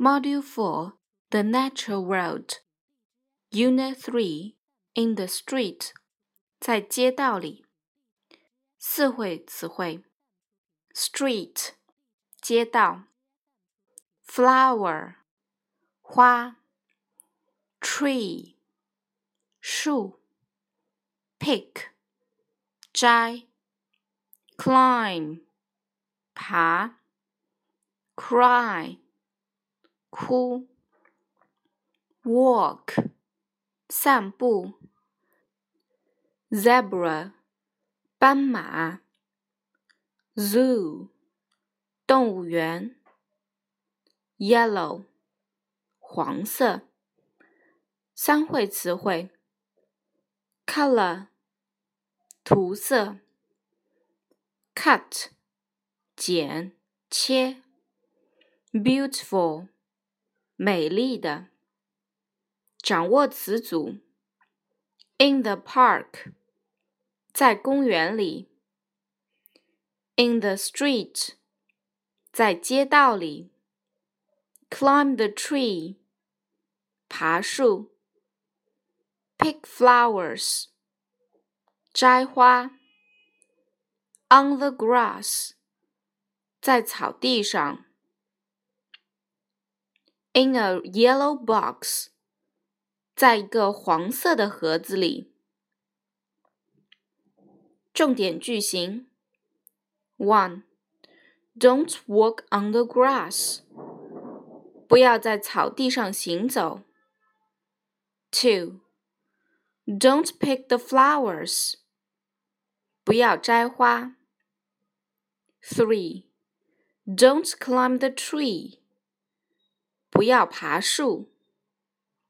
Module 4 The Natural World Unit 3 In the Street 在街道里四会词汇 Street 街道 Flower 花 Tree 树 Pick 摘 Climb 爬 Cry 哭，walk，散步，zebra，斑马，zoo，动物园，yellow，黄色。三会词汇：color，涂色；cut，剪切；beautiful。 美丽的。掌握词组：in the park，在公园里；in the street，在街道里；climb the tree，爬树；pick flowers，摘花；on the grass，在草地上。 In a yellow box，在一个黄色的盒子里。重点句型：One, don't walk on the grass，不要在草地上行走。Two, don't pick the flowers，不要摘花。Three, don't climb the tree。 不要爬树。